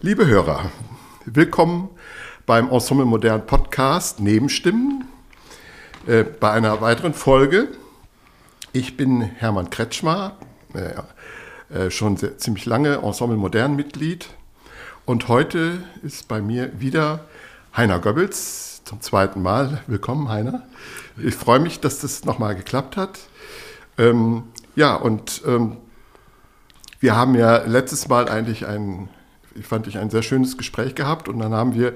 Liebe Hörer, willkommen beim Ensemble Modern Podcast Nebenstimmen äh, bei einer weiteren Folge ich bin Hermann Kretschmer, äh, äh, schon sehr, ziemlich lange Ensemble Modern Mitglied. Und heute ist bei mir wieder Heiner Goebbels zum zweiten Mal. Willkommen, Heiner. Ich freue mich, dass das nochmal geklappt hat. Ähm, ja, und ähm, wir haben ja letztes Mal eigentlich ein, ich fand ich, ein sehr schönes Gespräch gehabt und dann haben wir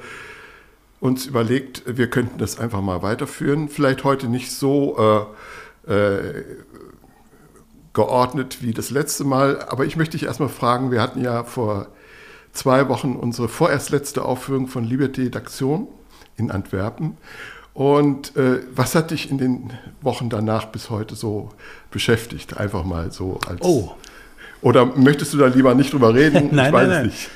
uns überlegt, wir könnten das einfach mal weiterführen. Vielleicht heute nicht so äh, äh, geordnet wie das letzte Mal. Aber ich möchte dich erstmal fragen, wir hatten ja vor zwei Wochen unsere vorerst letzte Aufführung von Liberté d'Action in Antwerpen. Und äh, was hat dich in den Wochen danach bis heute so beschäftigt? Einfach mal so als. Oh. Oder möchtest du da lieber nicht drüber reden? nein, ich weiß nein, nein. nicht.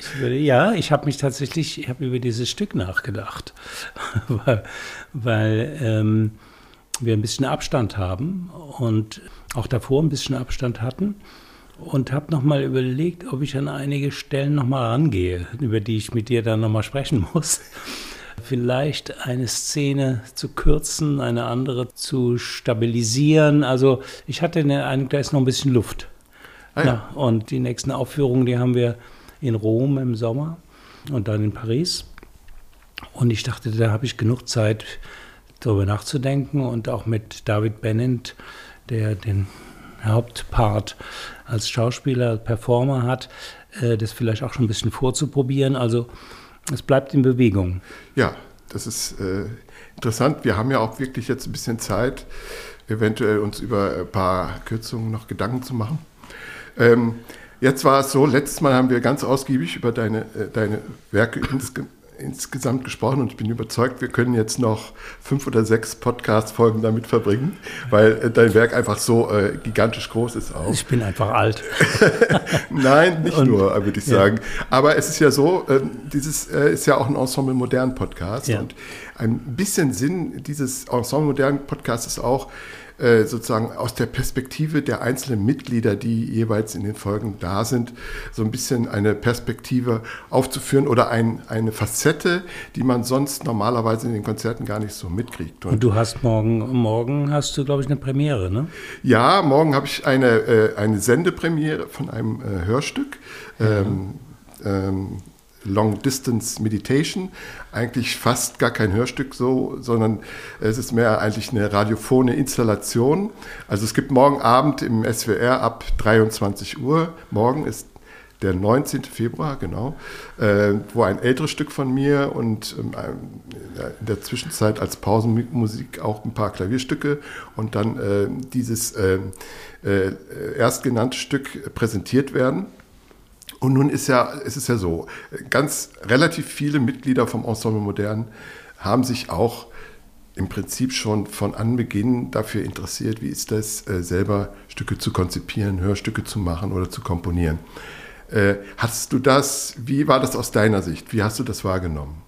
ich würde, ja, ich habe mich tatsächlich, ich habe über dieses Stück nachgedacht, weil, weil ähm, wir ein bisschen Abstand haben und auch davor ein bisschen Abstand hatten und habe nochmal überlegt, ob ich an einige Stellen nochmal rangehe, über die ich mit dir dann nochmal sprechen muss. Vielleicht eine Szene zu kürzen, eine andere zu stabilisieren. Also ich hatte eine, da ist noch ein bisschen Luft. Ah, ja. Ja, und die nächsten Aufführungen, die haben wir in Rom im Sommer und dann in Paris. Und ich dachte, da habe ich genug Zeit, darüber nachzudenken und auch mit David Bennett, der den Hauptpart als Schauspieler, Performer hat, äh, das vielleicht auch schon ein bisschen vorzuprobieren. Also es bleibt in Bewegung. Ja, das ist äh, interessant. Wir haben ja auch wirklich jetzt ein bisschen Zeit, eventuell uns über ein paar Kürzungen noch Gedanken zu machen. Ähm, jetzt war es so, letztes Mal haben wir ganz ausgiebig über deine, äh, deine Werke insgesamt insgesamt gesprochen und ich bin überzeugt, wir können jetzt noch fünf oder sechs Podcast-Folgen damit verbringen, weil äh, dein Werk einfach so äh, gigantisch groß ist auch. Ich bin einfach alt. Nein, nicht und, nur, würde ich sagen. Ja. Aber es ist ja so, äh, dieses äh, ist ja auch ein Ensemble Modern Podcast ja. und ein bisschen Sinn dieses Ensemble Modern Podcasts ist auch, äh, sozusagen aus der Perspektive der einzelnen Mitglieder, die jeweils in den Folgen da sind, so ein bisschen eine Perspektive aufzuführen oder ein, eine Facette, die man sonst normalerweise in den Konzerten gar nicht so mitkriegt. Und, Und du hast morgen, morgen hast du, glaube ich, eine Premiere, ne? Ja, morgen habe ich eine, äh, eine Sendepremiere von einem äh, Hörstück. Ja. Ähm, ähm, Long Distance Meditation. Eigentlich fast gar kein Hörstück so, sondern es ist mehr eigentlich eine radiophone Installation. Also es gibt morgen Abend im SWR ab 23 Uhr, morgen ist der 19. Februar, genau, äh, wo ein älteres Stück von mir und ähm, in der Zwischenzeit als Pausenmusik auch ein paar Klavierstücke und dann äh, dieses äh, äh erstgenannte Stück präsentiert werden. Und nun ist ja, es ist ja so, ganz relativ viele Mitglieder vom Ensemble Modern haben sich auch im Prinzip schon von Anbeginn dafür interessiert, wie ist das, äh, selber Stücke zu konzipieren, Hörstücke zu machen oder zu komponieren. Äh, hast du das, wie war das aus deiner Sicht? Wie hast du das wahrgenommen?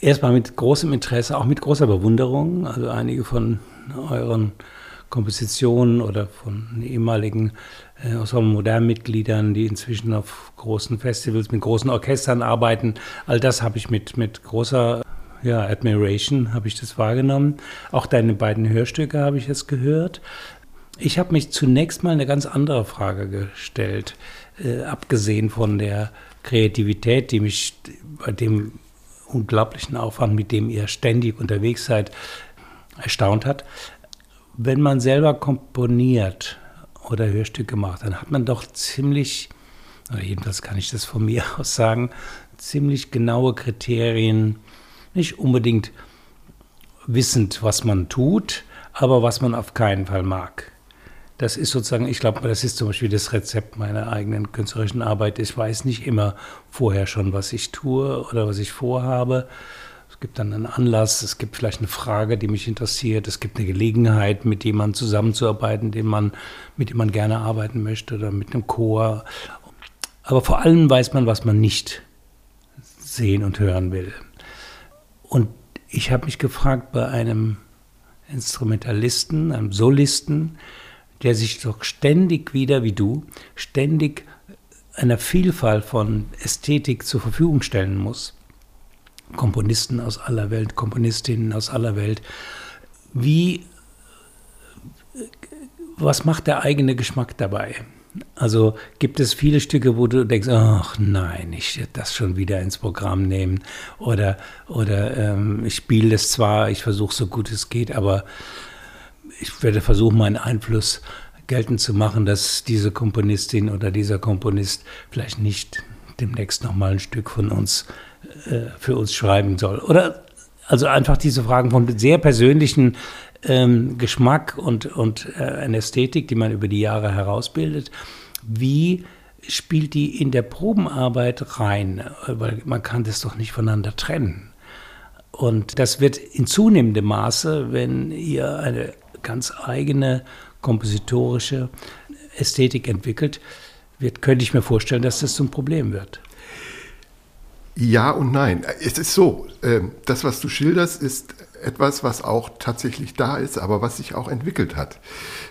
Erstmal mit großem Interesse, auch mit großer Bewunderung. Also einige von euren Kompositionen oder von ehemaligen äh, aus modernen Mitgliedern, die inzwischen auf großen Festivals mit großen Orchestern arbeiten. All das habe ich mit, mit großer ja, Admiration habe ich das wahrgenommen. Auch deine beiden Hörstücke habe ich jetzt gehört. Ich habe mich zunächst mal eine ganz andere Frage gestellt, äh, abgesehen von der Kreativität, die mich bei dem unglaublichen Aufwand, mit dem ihr ständig unterwegs seid, erstaunt hat. Wenn man selber komponiert, oder Hörstücke macht, dann hat man doch ziemlich, oder jedenfalls kann ich das von mir aus sagen, ziemlich genaue Kriterien, nicht unbedingt wissend, was man tut, aber was man auf keinen Fall mag. das ist sozusagen, ich glaube, das ist zum Beispiel das Rezept meiner eigenen künstlerischen Arbeit. Ich weiß nicht immer vorher schon, was ich tue oder was ich vorhabe. Es gibt dann einen Anlass, es gibt vielleicht eine Frage, die mich interessiert, es gibt eine Gelegenheit, mit jemandem zusammenzuarbeiten, den man, mit dem man gerne arbeiten möchte oder mit einem Chor. Aber vor allem weiß man, was man nicht sehen und hören will. Und ich habe mich gefragt bei einem Instrumentalisten, einem Solisten, der sich doch ständig wieder, wie du, ständig einer Vielfalt von Ästhetik zur Verfügung stellen muss. Komponisten aus aller Welt, Komponistinnen aus aller Welt. Wie, was macht der eigene Geschmack dabei? Also gibt es viele Stücke, wo du denkst, ach nein, ich werde das schon wieder ins Programm nehmen. Oder, oder ähm, ich spiele das zwar, ich versuche so gut es geht, aber ich werde versuchen, meinen Einfluss geltend zu machen, dass diese Komponistin oder dieser Komponist vielleicht nicht demnächst nochmal ein Stück von uns für uns schreiben soll. Oder also einfach diese Fragen von sehr persönlichen ähm, Geschmack und, und äh, Ästhetik, die man über die Jahre herausbildet. Wie spielt die in der Probenarbeit rein? Weil man kann das doch nicht voneinander trennen. Und das wird in zunehmendem Maße, wenn ihr eine ganz eigene kompositorische Ästhetik entwickelt, wird, könnte ich mir vorstellen, dass das zum Problem wird. Ja und nein. Es ist so, ähm, das, was du schilderst, ist etwas, was auch tatsächlich da ist, aber was sich auch entwickelt hat.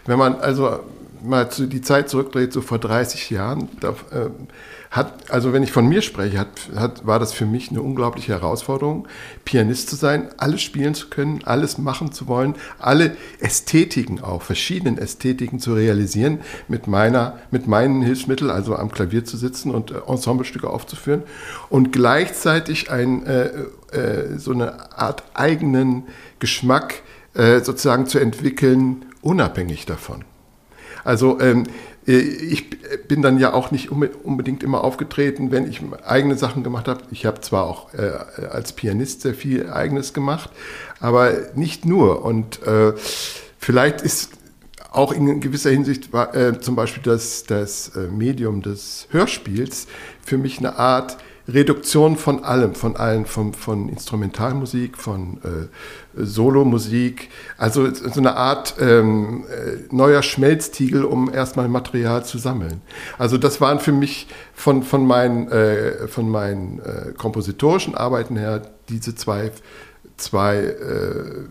Wenn man also mal die Zeit zurückdreht, so vor 30 Jahren, da, ähm, hat, also wenn ich von mir spreche, hat, hat, war das für mich eine unglaubliche Herausforderung, Pianist zu sein, alles spielen zu können, alles machen zu wollen, alle Ästhetiken auch, verschiedenen Ästhetiken zu realisieren, mit meiner, mit meinen Hilfsmitteln, also am Klavier zu sitzen und äh, Ensemblestücke aufzuführen und gleichzeitig ein, äh, äh, so eine Art eigenen Geschmack äh, sozusagen zu entwickeln, unabhängig davon. Also ähm, äh, ich bin dann ja auch nicht unbedingt immer aufgetreten, wenn ich eigene Sachen gemacht habe. Ich habe zwar auch äh, als Pianist sehr viel eigenes gemacht, aber nicht nur. Und äh, vielleicht ist auch in gewisser Hinsicht äh, zum Beispiel das, das äh, Medium des Hörspiels für mich eine Art Reduktion von allem, von allen, von, von Instrumentalmusik, von äh, Solomusik, also so eine Art ähm, äh, neuer Schmelztiegel, um erstmal Material zu sammeln. Also das waren für mich von, von meinen, äh, von meinen äh, kompositorischen Arbeiten her diese zwei, zwei äh,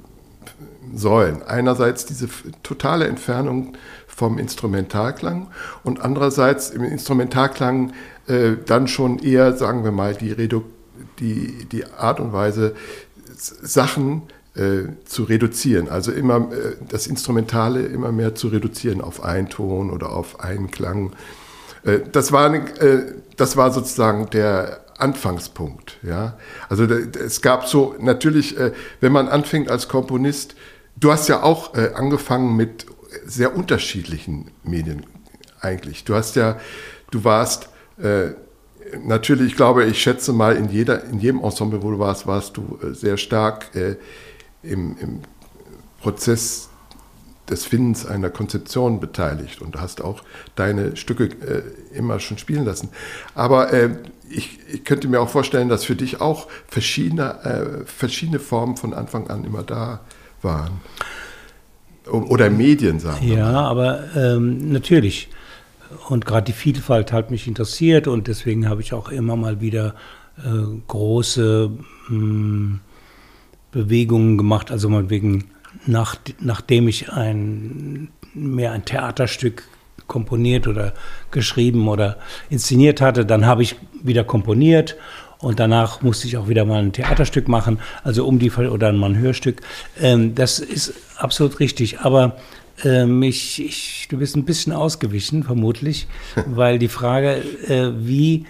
Säulen. Einerseits diese totale Entfernung vom Instrumentalklang und andererseits im Instrumentalklang äh, dann schon eher, sagen wir mal, die, Redu die, die Art und Weise, Sachen äh, zu reduzieren. Also immer äh, das Instrumentale immer mehr zu reduzieren auf einen Ton oder auf einen Klang. Äh, das, war, äh, das war sozusagen der Anfangspunkt. Ja? Also es gab so natürlich, wenn man anfängt als Komponist, du hast ja auch angefangen mit sehr unterschiedlichen Medien eigentlich. Du hast ja, du warst äh, natürlich, ich glaube, ich schätze mal, in, jeder, in jedem Ensemble, wo du warst, warst du äh, sehr stark äh, im, im, Prozess des Findens einer Konzeption beteiligt und hast auch deine Stücke äh, immer schon spielen lassen. Aber äh, ich, ich, könnte mir auch vorstellen, dass für dich auch verschiedene, äh, verschiedene Formen von Anfang an immer da waren. Oder Medien, sagen wir. Ja, aber ähm, natürlich. Und gerade die Vielfalt hat mich interessiert und deswegen habe ich auch immer mal wieder äh, große mh, hm, Bewegungen gemacht. Also mal wegen, nach, nachdem ich ein, mehr ein Theaterstück komponiert oder geschrieben oder inszeniert hatte, dann habe ich wieder komponiert und danach musste ich auch wieder mal ein Theaterstück machen, also um die oder mal ein Hörstück. Ähm, das ist absolut richtig. Aber ähm, ich, ich, du bist ein bisschen ausgewichen, vermutlich, weil die Frage, äh, wie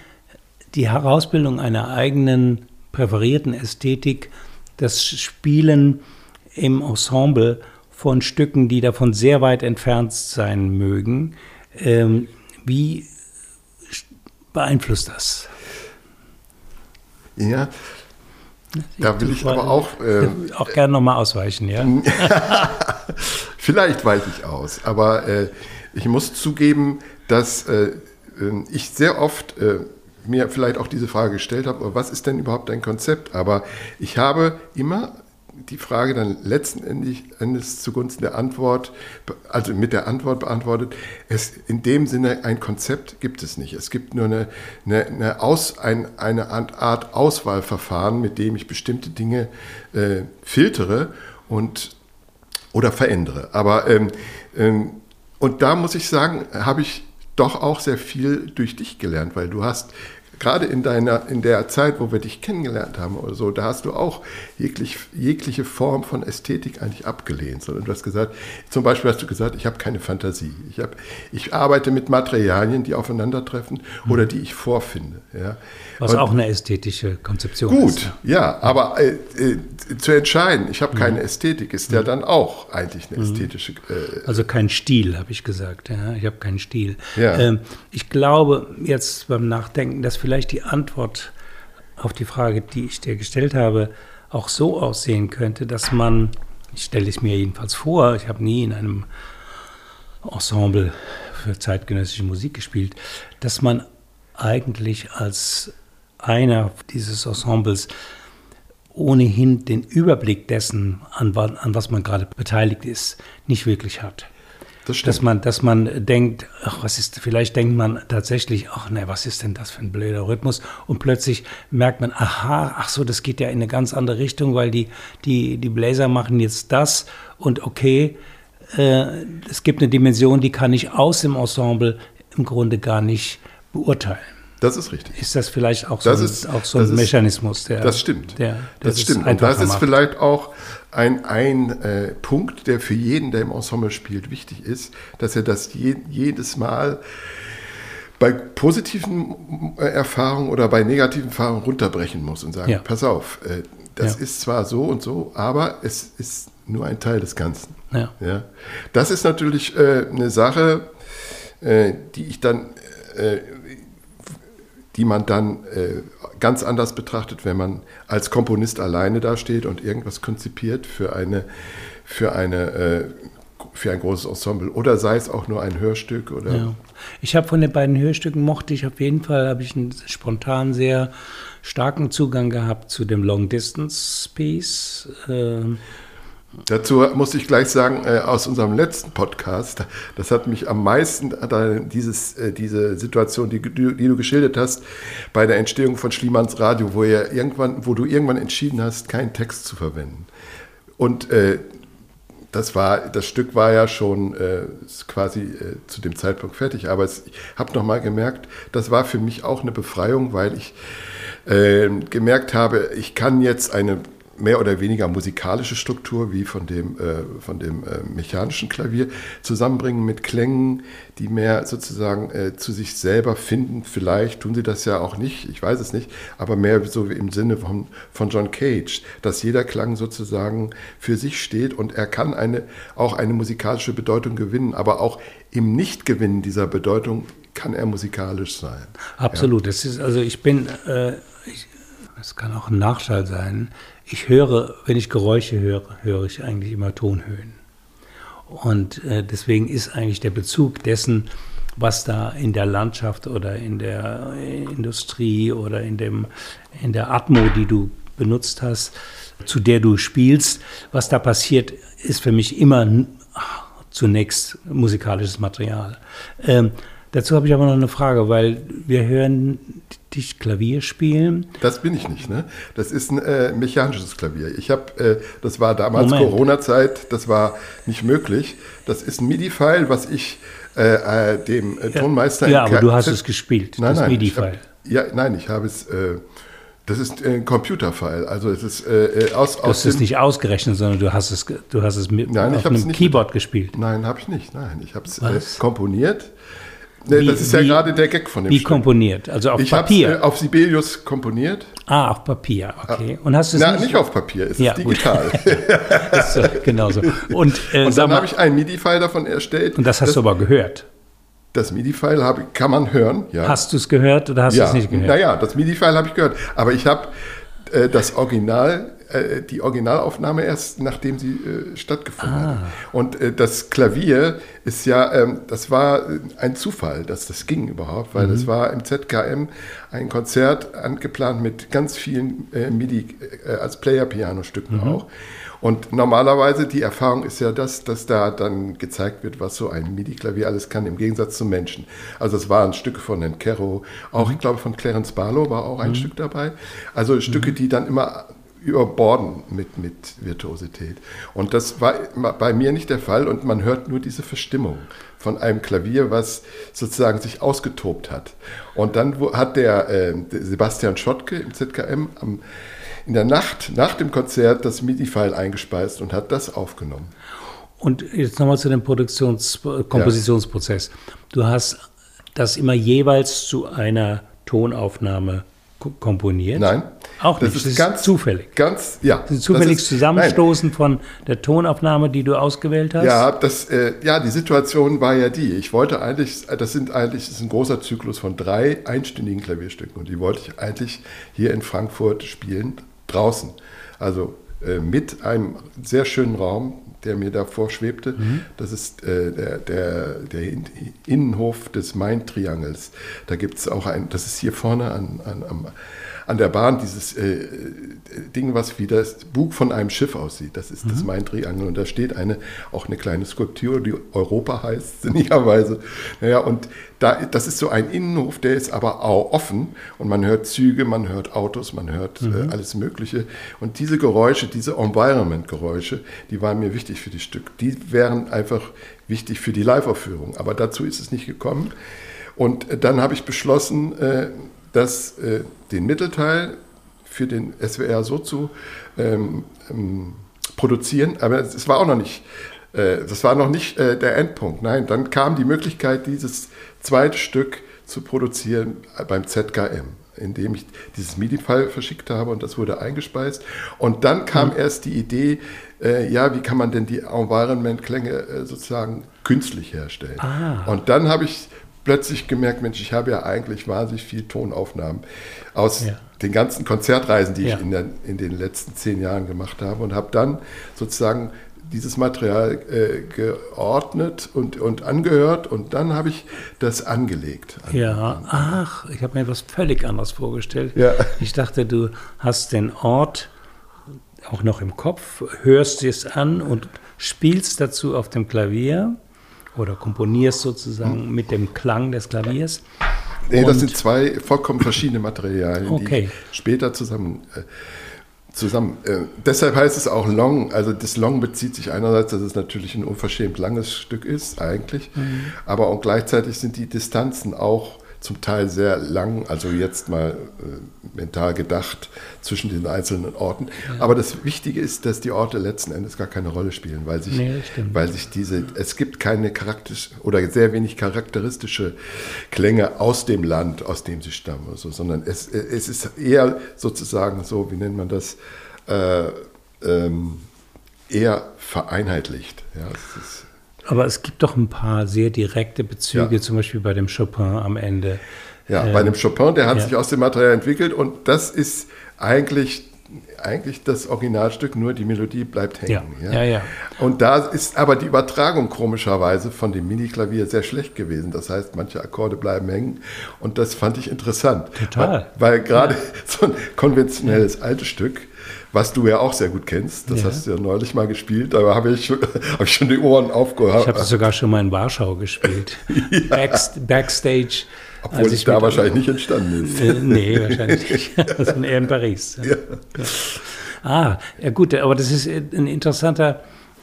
die Herausbildung einer eigenen präferierten Ästhetik, das Spielen im Ensemble von Stücken, die davon sehr weit entfernt sein mögen, ähm, wie beeinflusst das? Ja, da will ich aber auch. Äh, auch gerne nochmal ausweichen, ja. vielleicht weiche ich aus, aber äh, ich muss zugeben, dass äh, ähm, ich sehr oft äh, mir vielleicht auch diese Frage gestellt habe, was ist denn überhaupt ein Konzept? Aber ich habe immer die Frage dann letzten Endes zugunsten der Antwort, also mit der Antwort beantwortet, es in dem Sinne ein Konzept gibt es nicht. Es gibt nur eine, eine, eine, Aus, ein, eine Art Auswahlverfahren, mit dem ich bestimmte Dinge äh, filtere und oder verändere. Aber ähm, ähm, und da muss ich sagen, habe ich doch auch sehr viel durch dich gelernt, weil du hast gerade in deiner, in der Zeit, wo wir dich kennengelernt haben oder so, da hast du auch jeglich, jegliche Form von Ästhetik eigentlich abgelehnt. Sondern du hast gesagt, zum Beispiel hast du gesagt, ich habe keine Fantasie. Ich, hab, ich arbeite mit Materialien, die aufeinandertreffen oder die ich vorfinde. Ja. Was Und, auch eine ästhetische Konzeption gut, ist. Gut, ja, aber äh, äh, zu entscheiden, ich habe keine mhm. Ästhetik, ist ja mhm. dann auch eigentlich eine ästhetische. Äh, also kein Stil, habe ich gesagt. Ja, ich habe keinen Stil. Ja. Ähm, ich glaube jetzt beim Nachdenken, dass vielleicht die Antwort auf die Frage, die ich dir gestellt habe, auch so aussehen könnte, dass man, ich stelle es mir jedenfalls vor, ich habe nie in einem Ensemble für zeitgenössische Musik gespielt, dass man eigentlich als einer dieses Ensembles ohnehin den Überblick dessen, an, an was man gerade beteiligt ist, nicht wirklich hat. Das. Dass man, dass man denkt, ach, was ist, vielleicht denkt man tatsächlich, ach ne, was ist denn das für ein blöder Rhythmus? Und plötzlich merkt man, aha, ach so, das geht ja in eine ganz andere Richtung, weil die, die, die Bläser machen jetzt das und okay, äh, es gibt eine Dimension, die kann ich aus dem Ensemble im Grunde gar nicht beurteilen. Das ist richtig. Ist das vielleicht auch so, das ist, auch so ein ist, Mechanismus? Der, das stimmt. Der, der das stimmt. Und das ist macht. vielleicht auch ein, ein äh, Punkt, der für jeden, der im Ensemble spielt, wichtig ist, dass er das je, jedes Mal bei positiven äh, Erfahrungen oder bei negativen Erfahrungen runterbrechen muss und sagen, ja. pass auf, äh, das ja. ist zwar so und so, aber es ist nur ein Teil des Ganzen. Ja. ja? Das ist natürlich äh, eine Sache, äh, die ich dann die man dann äh, ganz anders betrachtet, wenn man als Komponist alleine dasteht und irgendwas konzipiert für eine, für eine äh, für ein großes Ensemble oder sei es auch nur ein Hörstück oder ja. ich habe von den beiden Hörstücken mochte ich auf jeden Fall habe ich einen spontan sehr starken Zugang gehabt zu dem Long Distance Piece äh, Dazu muss ich gleich sagen, äh, aus unserem letzten Podcast, das hat mich am meisten, dieses, äh, diese Situation, die, die, du geschildert hast, bei der Entstehung von Schliemanns Radio, wo, er irgendwann, wo du irgendwann entschieden hast, keinen Text zu verwenden. Und äh, das, war, das Stück war ja schon quasi zu dem Zeitpunkt fertig, aber es, ich habe nochmal gemerkt, das war für mich auch eine Befreiung, weil ich gemerkt habe, ich kann jetzt eine mehr oder weniger musikalische Struktur wie von dem, äh, von dem äh, mechanischen Klavier zusammenbringen mit Klängen, die mehr sozusagen äh, zu sich selber finden. Vielleicht tun sie das ja auch nicht, ich weiß es nicht, aber mehr so im Sinne von, von John Cage, dass jeder Klang sozusagen für sich steht und er kann eine, auch eine musikalische Bedeutung gewinnen, aber auch im Nichtgewinnen dieser Bedeutung kann er musikalisch sein. Absolut. Ja. Das ist, also ich bin, äh, ich, das kann auch ein Nachteil sein ich höre, wenn ich Geräusche höre, höre ich eigentlich immer Tonhöhen. Und äh, deswegen ist eigentlich der Bezug dessen, was da in der Landschaft oder in der Industrie oder in, dem, in der Atmo, die du benutzt hast, zu der du spielst, was da passiert, ist für mich immer zunächst musikalisches Material. Ähm, dazu habe ich aber noch eine Frage, weil wir hören dich Klavier spielen? Das bin ich nicht, ne? Das ist ein äh, mechanisches Klavier. Ich habe, äh, das war damals Corona-Zeit, das war nicht möglich. Das ist ein MIDI-File, was ich äh, äh dem äh, Tonmeister. Ja, aber du hast es gespielt, nein, das MIDI-File. Ja, nein, ich habe es. Äh, das ist ein Computerfile, also es ist äh, aus, aus. Du hast es nicht ausgerechnet, sondern du hast es, du hast es mit nein, auf einem Keyboard mit, gespielt. Nein, habe ich nicht. Nein, ich habe es äh, komponiert Nee, wie, das ist ja wie, gerade der Gag von dem Wie Stück. komponiert? Also auf ich Papier? Ich äh, auf Sibelius komponiert. Ah, auf Papier, okay. Und hast du es Na, nicht, nicht auf Papier, es ja, ist digital. ist, äh, genau so. Und, äh, und dann habe ich einen MIDI-File davon erstellt. Und das hast das, du aber gehört? Das MIDI-File kann man hören, ja. Hast du es gehört oder hast ja. du es nicht gehört? Naja, das MIDI-File habe ich gehört. Aber ich habe äh, das Original äh, die Originalaufnahme erst nachdem sie äh, stattgefunden ah. hat. Und äh, das Klavier ist ja, ähm, das war ein Zufall, dass das ging überhaupt, weil es mhm. war im ZKM ein Konzert angeplant mit ganz vielen äh, MIDI äh, als Player-Piano-Stücken mhm. auch. Und normalerweise die Erfahrung ist ja das, dass da dann gezeigt wird, was so ein MIDI-Klavier alles kann, im Gegensatz zum Menschen. Also es waren Stücke von Herrn Kero, auch mhm. ich glaube von Clarence Barlow war auch ein mhm. Stück dabei. Also Stücke, mhm. die dann immer überborden mit, mit Virtuosität. Und das war bei mir nicht der Fall und man hört nur diese Verstimmung von einem Klavier, was sozusagen sich ausgetobt hat. Und dann hat der, äh, Sebastian Schottke im ZKM am in der Nacht nach dem Konzert das MIDI-File eingespeist und hat das aufgenommen. Und jetzt nochmal zu dem Produktions Kompositionsprozess. Ja. Du hast das immer jeweils zu einer Tonaufnahme komponiert? Nein. Auch nicht. Das ist, das ist ganz zufällig. Ganz, ja. Das ist zufällig das ist, Zusammenstoßen nein. von der Tonaufnahme, die du ausgewählt hast? Ja, das, äh, ja, die Situation war ja die. Ich wollte eigentlich, das sind eigentlich, das ist ein großer Zyklus von drei einstündigen Klavierstücken und die wollte ich eigentlich hier in Frankfurt spielen, draußen. Also äh, mit einem sehr schönen Raum, der mir davor schwebte. Mhm. Das ist äh, der, der, der, Innenhof des Main-Triangels. Da gibt es auch ein, das ist hier vorne an, an, am an der Bahn dieses äh, Ding, was wie das Bug von einem Schiff aussieht. Das ist mhm. das Main-Triangel. Und da steht eine, auch eine kleine Skulptur, die Europa heißt, sinnigerweise. Naja, und da, das ist so ein Innenhof, der ist aber auch offen. Und man hört Züge, man hört Autos, man hört äh, mhm. äh, alles Mögliche. Und diese Geräusche, diese Environment-Geräusche, die waren mir wichtig für die Stück. Die wären einfach wichtig für die Live-Aufführung. Aber dazu ist es nicht gekommen. Und dann habe ich beschlossen, äh, dass äh, den Mittelteil für den SWR so zu ähm, ähm, produzieren, aber es war auch noch nicht, äh, das war noch nicht äh, der Endpunkt. Nein, dann kam die Möglichkeit, dieses zweite Stück zu produzieren beim ZKM, indem ich dieses MIDI-File verschickt habe und das wurde eingespeist. Und dann kam mhm. erst die Idee, äh, ja, wie kann man denn die Environment-Klänge äh, sozusagen künstlich herstellen? Ah. Und dann habe ich plötzlich gemerkt, Mensch, ich habe ja eigentlich wahnsinnig viel Tonaufnahmen aus ja. den ganzen Konzertreisen, die ja. ich in, der, in, den letzten zehn Jahren gemacht habe und habe dann sozusagen dieses Material äh, geordnet und, und angehört und dann habe ich das angelegt. Ja, ach, ich habe mir etwas völlig anderes vorgestellt. Ja. Ich dachte, du hast den Ort auch noch im Kopf, hörst es an und spielst dazu auf dem Klavier oder komponierst sozusagen mit dem Klang des Klaviers. Nee, das sind zwei vollkommen verschiedene Materialien, okay. die später zusammen. Äh, zusammen. Äh, deshalb heißt es auch Long. Also das Long bezieht sich einerseits, dass es natürlich ein unverschämt langes Stück ist, eigentlich, mhm. aber auch gleichzeitig sind die Distanzen auch zum Teil sehr lang, also jetzt mal äh, mental gedacht, zwischen den einzelnen Orten. Ja. Aber das Wichtige ist, dass die Orte letzten Endes gar keine Rolle spielen, weil sich, nee, weil sich diese, es gibt keine charakterisch oder sehr wenig charakteristische Klänge aus dem Land, aus dem sie stammen, also, sondern es, es ist eher sozusagen so, wie nennt man das, äh, ähm, eher vereinheitlicht. Ja, es ist, aber es gibt doch ein paar sehr direkte Bezüge, ja. zum Beispiel bei dem Chopin am Ende. Ja, ähm, bei dem Chopin, der hat ja. sich aus dem Material entwickelt und das ist eigentlich eigentlich das Originalstück, nur die Melodie bleibt hängen. Ja. Ja. Ja, Und da ist aber die Übertragung komischerweise von dem Mini-Klavier sehr schlecht gewesen. Das heißt, manche Akkorde bleiben hängen und das fand ich interessant. Total. Weil, weil gerade so ein konventionelles altes Stück was du ja auch sehr gut kennst. Das ja. hast du ja neulich mal gespielt, da habe ich, hab ich schon die Ohren aufgehört. Ich habe das sogar schon mal in Warschau gespielt. ja. Backst Backstage. Obwohl es da wahrscheinlich nicht entstanden ist. Äh, nee, wahrscheinlich nicht. Das ist eher in Paris. Ja. Ah, ja gut, aber das ist ein interessanter,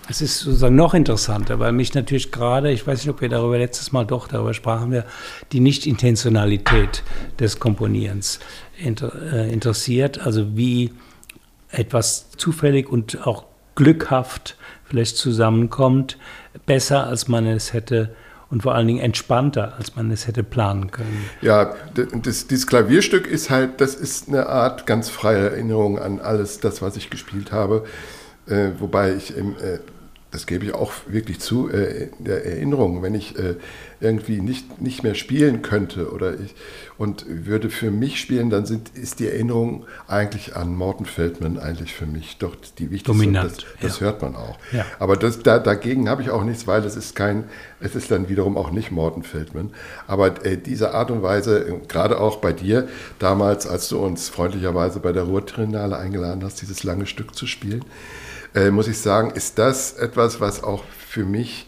es ist sozusagen noch interessanter, weil mich natürlich gerade, ich weiß nicht, ob wir darüber letztes Mal doch darüber sprachen, wir die Nicht-Intentionalität des Komponierens äh, interessiert. Also wie etwas zufällig und auch glückhaft vielleicht zusammenkommt, besser als man es hätte und vor allen Dingen entspannter, als man es hätte planen können. Ja, das, dieses Klavierstück ist halt, das ist eine Art ganz freie Erinnerung an alles das, was ich gespielt habe, äh, wobei ich im, äh, das gebe ich auch wirklich zu, äh, in der Erinnerung, wenn ich äh, irgendwie nicht, nicht mehr spielen könnte oder ich, und würde für mich spielen, dann sind, ist die Erinnerung eigentlich an Morten Feldman eigentlich für mich doch die wichtigste. Dominant. Das, das ja. hört man auch. Ja. Aber das, da, dagegen habe ich auch nichts, weil es ist kein, es ist dann wiederum auch nicht Morten Feldman. Aber äh, diese Art und Weise, äh, gerade auch bei dir, damals, als du uns freundlicherweise bei der Ruhrtrinale eingeladen hast, dieses lange Stück zu spielen, äh, muss ich sagen, ist das etwas, was auch für mich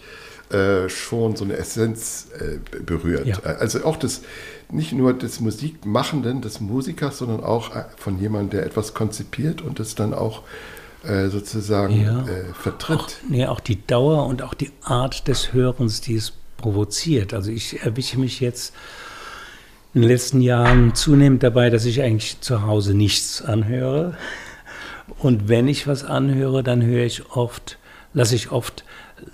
äh, schon so eine Essenz äh, berührt. Ja. Also auch das, nicht nur des Musikmachenden, des Musikers, sondern auch äh, von jemandem, der etwas konzipiert und das dann auch äh, sozusagen Ja. äh, vertritt. Auch, nee, auch die Dauer und auch die Art des Hörens, die es provoziert. Also ich erwische mich jetzt in den letzten Jahren zunehmend dabei, dass ich eigentlich zu Hause nichts anhöre. Und wenn ich was anhöre, dann höre ich oft, lasse ich oft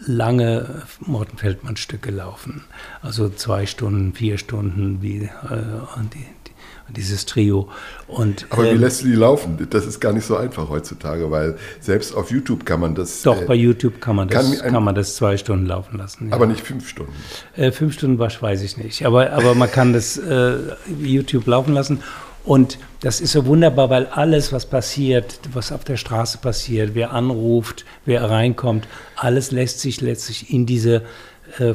lange Morten Feldmann-Stücke laufen. Also zwei Stunden, vier Stunden, wie äh, die, dieses Trio. Und, Aber wie ähm, lässt du die laufen? Das ist gar nicht so einfach heutzutage, weil selbst auf YouTube kann man das. doch, äh, bei YouTube kann man, das, kann kann, ein- man das zwei Stunden laufen lassen. ja. aber nicht fünf Stunden. Äh, fünf Stunden wasch weiß ich nicht. Aber, aber man kann das äh, YouTube laufen lassen. Und das ist so wunderbar, weil alles, was passiert, was auf der Straße passiert, wer anruft, wer reinkommt, alles lässt sich letztlich in diese äh,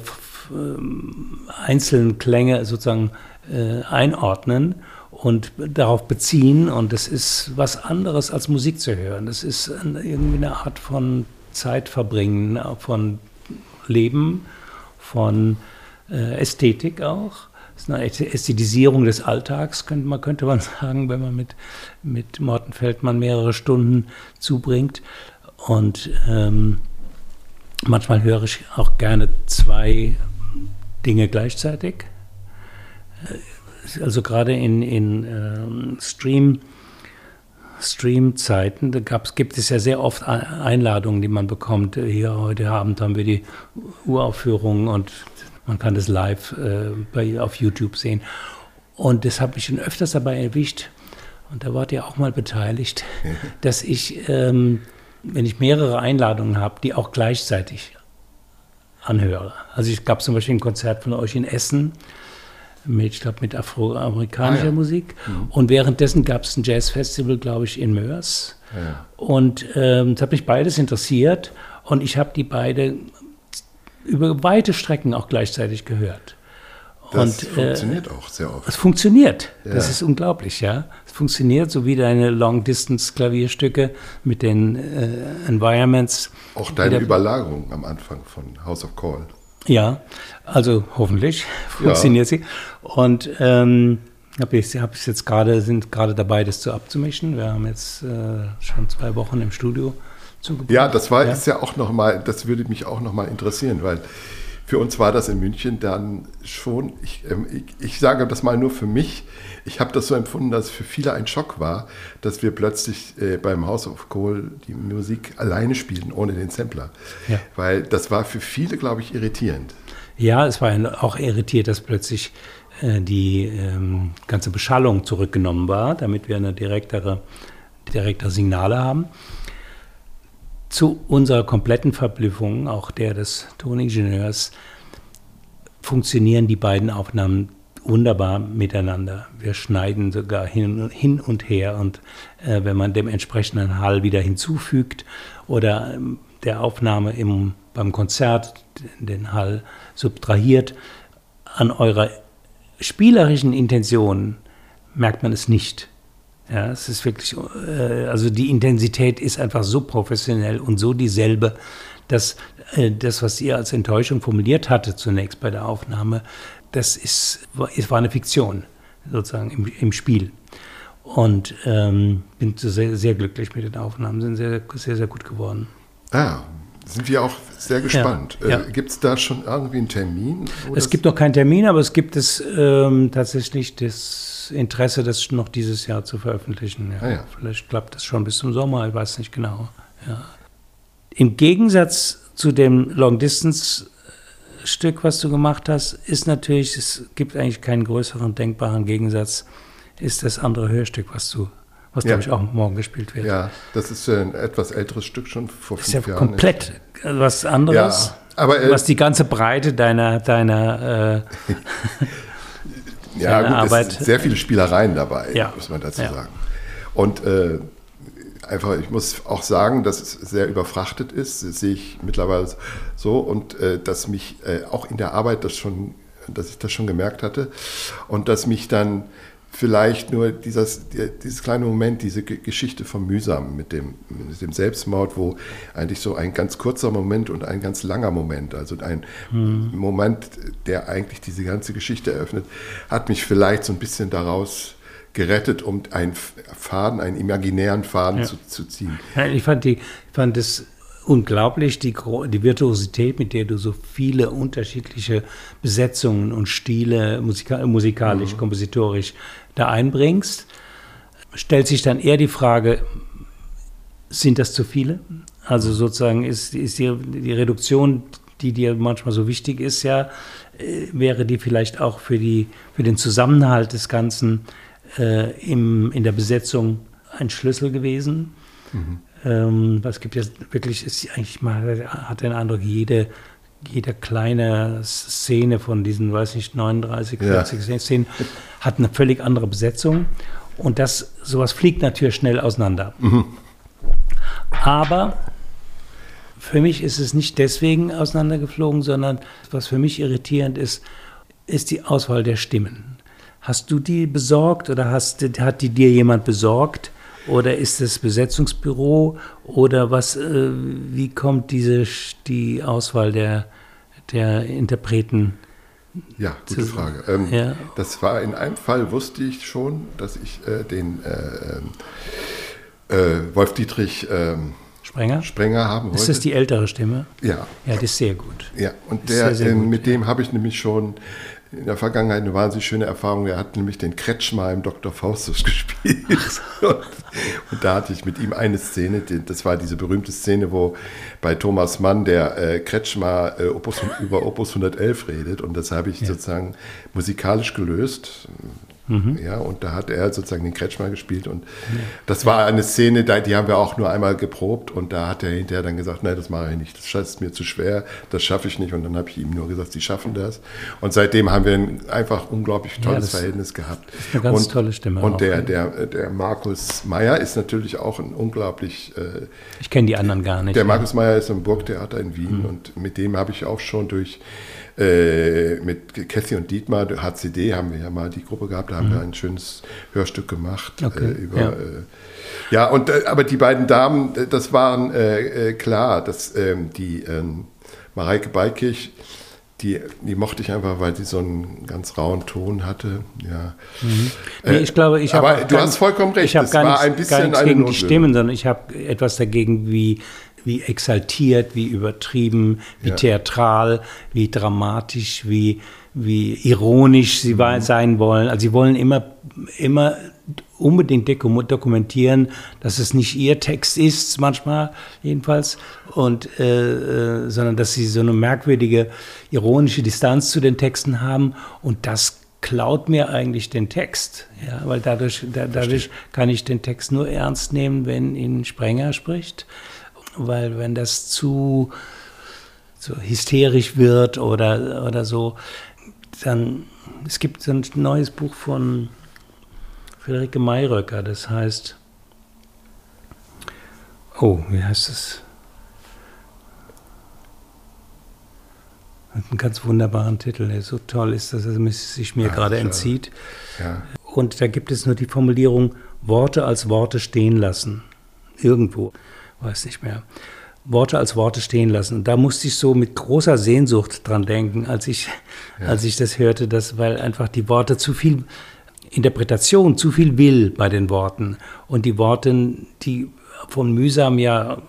ähm, einzelnen Klänge sozusagen äh, einordnen und darauf beziehen. Und das ist was anderes als Musik zu hören. Das ist irgendwie eine Art von Zeitverbringen, von Leben, von äh, Ästhetik auch. Ist eine Ästhetisierung des Alltags, könnte man, könnte man sagen, wenn man mit, mit Morten Feldmann mehrere Stunden zubringt. Und ähm, manchmal höre ich auch gerne zwei Dinge gleichzeitig. Äh, Also gerade in, in ähm, Stream, Stream-Zeiten, da gab's, gibt es ja sehr oft Ein- Einladungen, die man bekommt. Hier heute Abend haben wir die Uraufführung und man kann das live äh, bei, auf YouTube sehen. Und das habe ich schon öfters dabei erwischt, und da wart ihr auch mal beteiligt, dass ich, ähm, wenn ich mehrere Einladungen habe, die auch gleichzeitig anhöre. Also ich gab zum Beispiel ein Konzert von euch in Essen mit, ich glaube, mit afroamerikanischer Ah, ja. Musik. Und währenddessen gab es ein Jazzfestival, glaube ich, in Mörs. Ja. Und ähm, es hat mich beides interessiert und ich habe die beide über weite Strecken auch gleichzeitig gehört. Das und äh, funktioniert auch sehr oft. es funktioniert. Das Ja. ist unglaublich, ja. Es funktioniert, so wie deine Long-Distance-Klavierstücke mit den äh, Environments. Auch deine Überlagerung am Anfang von House of Call. Ja, also hoffentlich funktioniert sie. Und ähm, habe ich hab jetzt gerade, sind gerade dabei, das zu abzumischen. Wir haben jetzt äh, schon zwei Wochen im Studio zugebracht. Ja, das war Ja. ist ja auch noch mal, das würde mich auch noch mal interessieren, weil für uns war das in München dann schon, ich, ähm, ich, ich sage das mal nur für mich, ich habe das so empfunden, dass es für viele ein Schock war, dass wir plötzlich äh, beim House of Coal die Musik alleine spielen, ohne den Sampler. Ja. Weil das war für viele, glaube ich, irritierend. Ja, es war auch irritiert, dass plötzlich äh, die ähm, ganze Beschallung zurückgenommen war, damit wir eine direktere, direktere Signale haben. Zu unserer kompletten Verblüffung, auch der des Toningenieurs, funktionieren die beiden Aufnahmen wunderbar miteinander. Wir schneiden sogar hin, und her und äh, wenn man dem entsprechenden Hall wieder hinzufügt oder ähm, der Aufnahme im, beim Konzert den Hall subtrahiert, an eurer spielerischen Intention merkt man es nicht. Ja, es ist wirklich, äh, also die Intensität ist einfach so professionell und so dieselbe, dass äh, das, was ihr als Enttäuschung formuliert hatte zunächst bei der Aufnahme, das ist, war, es war eine Fiktion sozusagen im, im Spiel. Und ähm, bin sehr, sehr glücklich mit den Aufnahmen, sind sehr, sehr, sehr gut geworden. Ah, sind wir auch sehr gespannt. ja. Äh, Gibt es da schon irgendwie einen Termin? Es gibt noch keinen Termin, aber es gibt es ähm, tatsächlich das Interesse, das noch dieses Jahr zu veröffentlichen. Ja. Ah ja. Vielleicht klappt das schon bis zum Sommer, ich weiß nicht genau. Ja. Im Gegensatz zu dem Long-Distance-Stück, was du gemacht hast, ist natürlich, es gibt eigentlich keinen größeren denkbaren Gegensatz, ist das andere Hörstück, was du, was, Ja. glaube ich, auch morgen gespielt wird. Ja, das ist äh, ein etwas älteres Stück schon vor Das ist ja fünf Jahren. komplett was anderes. Ja, aber, äh, was die ganze Breite deiner, deiner äh, Ja, gut, Arbeit- es sind sehr viele Spielereien dabei, Ja. muss man dazu Ja. sagen. Und äh, einfach, ich muss auch sagen, dass es sehr überfrachtet ist, das sehe ich mittlerweile so und äh, dass mich äh, auch in der Arbeit das schon, dass ich das schon gemerkt hatte und dass mich dann vielleicht nur dieses, die- dieses kleine Moment, diese Ge- Geschichte vom Mühsam mit dem, mit dem Selbstmord, wo eigentlich so ein ganz kurzer Moment und ein ganz langer Moment, also ein Moment, der eigentlich diese ganze Geschichte eröffnet, hat mich vielleicht so ein bisschen daraus gerettet, um einen Faden, einen imaginären Faden Ja. zu, zu ziehen. Ja, ich fand, die, fand es unglaublich, die, die Virtuosität, mit der du so viele unterschiedliche Besetzungen und Stile musika musikalisch, kompositorisch da einbringst. Stellt sich dann eher die Frage, sind das zu viele? Also sozusagen ist, ist die, die Reduktion, die dir manchmal so wichtig ist, ja, äh, wäre die vielleicht auch für, die, für den Zusammenhalt des Ganzen äh, im, in der Besetzung ein Schlüssel gewesen? Ähm, es gibt ja wirklich, ist eigentlich mal, hat den Eindruck, jede, jede kleine Szene von diesen, weiß nicht, 39, Ja. 40 Szenen hat eine völlig andere Besetzung. Und das, sowas fliegt natürlich schnell auseinander. Aber für mich ist es nicht deswegen auseinandergeflogen, sondern was für mich irritierend ist, ist die Auswahl der Stimmen. Hast du die besorgt oder hast, hat die dir jemand besorgt? Oder ist es Besetzungsbüro? Oder was, äh, wie kommt diese, die Auswahl der, der Interpreten? Ja, gute Zu- Frage. Ähm, Ja. Das war in einem Fall, wusste ich schon, dass ich äh, den äh, ähm, äh, Wolf Dietrich ähm, Sprenger? Sprenger haben wollte. Ist das die ältere Stimme? ja, Ja, das ist sehr gut. Ja, und der, sehr, sehr ähm, gut, mit dem habe ich nämlich schon in der Vergangenheit eine wahnsinnig schöne Erfahrung. Er hat nämlich den Kretschmer im Dr. Faustus gespielt. Und, und da hatte ich mit ihm eine Szene, die, das war diese berühmte Szene, wo bei Thomas Mann der äh, Kretschmer äh, Opus, über Opus 111 redet. Und das habe ich sozusagen musikalisch gelöst. Mhm. Ja, und da hat er sozusagen den Kretschmer gespielt. Und das war eine Szene, die haben wir auch nur einmal geprobt. Und da hat er hinterher dann gesagt, nein, das mache ich nicht. Das ist mir zu schwer, das schaffe ich nicht. Und dann habe ich ihm nur gesagt, sie schaffen das. Und seitdem haben wir ein einfach unglaublich tolles das Verhältnis gehabt. eine ganz und, tolle Stimme Und auch, der, ja. der, der Markus Meyer ist natürlich auch ein unglaublich äh, Ich kenne die anderen gar nicht. der Markus Meyer ist im Burgtheater in Wien Mhm. und mit dem habe ich auch schon durch, äh, mit Cathy und Dietmar, HCD haben wir ja mal die Gruppe gehabt, da haben wir ein schönes Hörstück gemacht. Mhm. Okay, Äh, über, ja. äh, ja, und, äh, aber die beiden Damen, äh, das waren äh, äh, klar, dass ähm, die ähm, Mareike Beikirch, die, die mochte ich einfach, weil sie so einen ganz rauen Ton hatte. Ja. Nee, ich glaube, ich habe aber du gar hast vollkommen recht, Ich habe gar, war nichts- ein gar bisschen nichts eine gegen die Notlösung. Stimmen, sondern ich habe etwas dagegen, wie, wie exaltiert, wie übertrieben, wie Ja. theatral, wie dramatisch, wie, wie ironisch sie Mhm. sein wollen. Also sie wollen immer, immer unbedingt dokum- dokumentieren, dass es nicht ihr Text ist, manchmal jedenfalls, und, äh, äh, sondern dass sie so eine merkwürdige ironische Distanz zu den Texten haben und das klaut mir eigentlich den Text, ja, weil dadurch, da, dadurch kann ich den Text nur ernst nehmen, wenn ihn Sprenger spricht, weil wenn das zu so hysterisch wird oder, oder so, dann, es gibt so ein neues Buch von Friederike Mayröcker, das heißt, oh, wie heißt es? Hat einen ganz wunderbaren Titel, der so toll ist, dass es sich mir Ah, gerade schade. entzieht. Ja. Und da gibt es nur die Formulierung, Worte als Worte stehen lassen. Irgendwo, weiß nicht mehr. Worte als Worte stehen lassen. Und da musste ich so mit großer Sehnsucht dran denken, als ich, als ich das hörte, dass, weil einfach die Worte zu viel Interpretation, zu viel will bei den Worten. Und die Worte, die von mühsam ja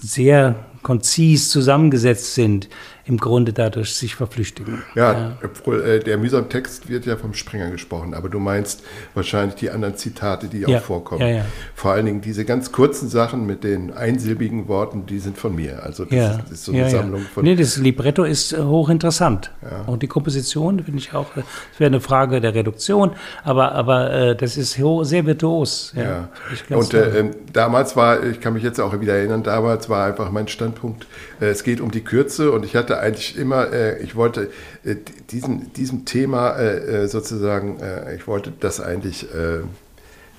sehr konzis zusammengesetzt sind, im Grunde dadurch sich verflüchtigen. Ja, ja. obwohl äh, der mühsam Text wird ja vom Springer gesprochen, aber du meinst wahrscheinlich die anderen Zitate, die ja, auch vorkommen. Ja. Vor allen Dingen diese ganz kurzen Sachen mit den einsilbigen Worten, die sind von mir. Also das, ja. ist, das ist so eine Sammlung von. Nee, das Libretto ist äh, hochinteressant. Und die Komposition finde ich auch, das wäre eine Frage der Reduktion, aber, aber äh, das ist sehr virtuos. Ja. Und äh, ähm, damals war, ich kann mich jetzt auch wieder erinnern, damals war einfach mein Standpunkt, äh, es geht um die Kürze und ich hatte eigentlich immer, äh, ich wollte äh, diesen, diesem Thema äh, sozusagen, ich wollte das eigentlich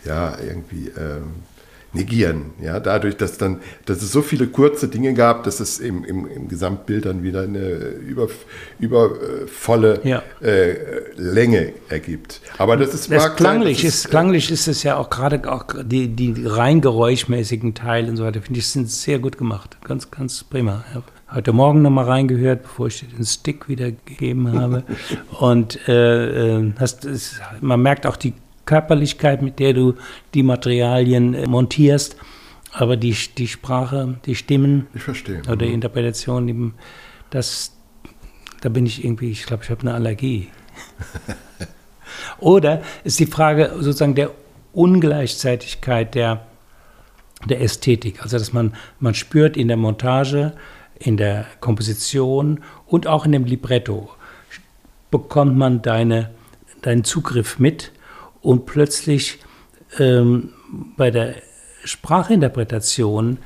ja irgendwie ähm, negieren. Ja, dadurch, dass dann, dass es so viele kurze Dinge gab, dass es im, im, im Gesamtbild dann wieder eine über, übervolle ja. äh, Länge ergibt. Aber das ist das klanglich sein, das ist, ist, klanglich ist es ja auch gerade auch die, die rein geräuschmäßigen Teile und so weiter, finde ich, sind sehr gut gemacht. Ganz, ganz prima. Ja heute Morgen nochmal reingehört, bevor ich den Stick wieder gegeben habe. Und äh, äh hast, man merkt auch die Körperlichkeit, mit der du die Materialien äh, montierst. Aber die, die Sprache, die Stimmen ich verstehe. oder die mhm. Interpretation, das, da bin ich irgendwie, ich glaube, ich habe eine Allergie. oder ist die Frage sozusagen der Ungleichzeitigkeit der, der Ästhetik. Also, dass man, man spürt in der Montage, in der Komposition und auch in dem Libretto, bekommt man deine, deinen Zugriff mit und plötzlich ähm, bei der Sprachinterpretation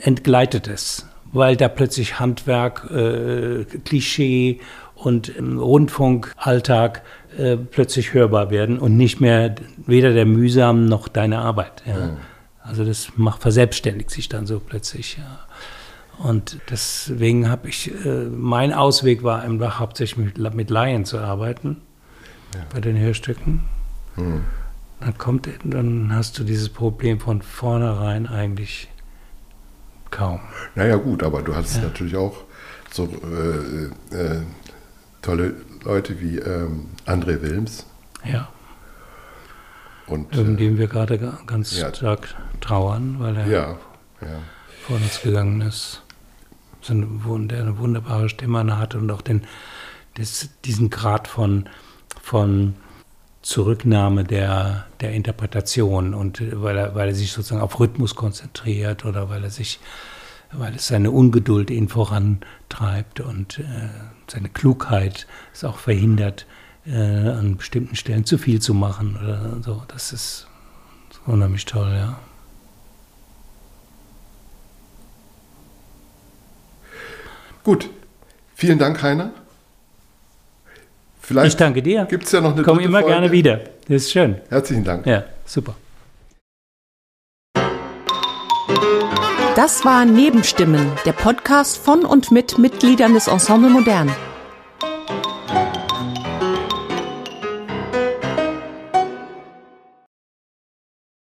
entgleitet es, weil da plötzlich Handwerk, äh, Klischee und ähm, Rundfunkalltag äh, plötzlich hörbar werden und nicht mehr weder der mühsam noch deine Arbeit. Ja. Mhm. Also das macht, verselbstständigt sich dann so plötzlich. Ja. Und deswegen habe ich, äh, mein Ausweg war einfach hauptsächlich mit, mit Laien zu arbeiten ja. bei den Hörstücken. Hm. Dann kommt, dann hast du dieses Problem von vornherein eigentlich kaum. Naja gut, aber du hast ja. natürlich auch so äh, äh, tolle Leute wie ähm, André Wilms. Ja. Und, um den wir gerade ganz ja. stark trauern, weil er ja, ja. vor uns gegangen ist. Der eine wunderbare Stimme hat und auch den, des, diesen Grad von, von Zurücknahme der, der Interpretation und weil er, weil er sich sozusagen auf Rhythmus konzentriert oder weil er sich, weil es seine Ungeduld ihn vorantreibt und äh, seine Klugheit es auch verhindert, äh, an bestimmten Stellen zu viel zu machen oder so. Das ist unheimlich toll, ja. Gut. Vielen Dank, Heiner. Vielleicht ich danke dir. Gibt es ja noch eine Komm immer Folge. gerne wieder. Das ist schön. Herzlichen Dank. Ja, super. Das war Nebenstimmen, der Podcast von und mit Mitgliedern des Ensemble Modern.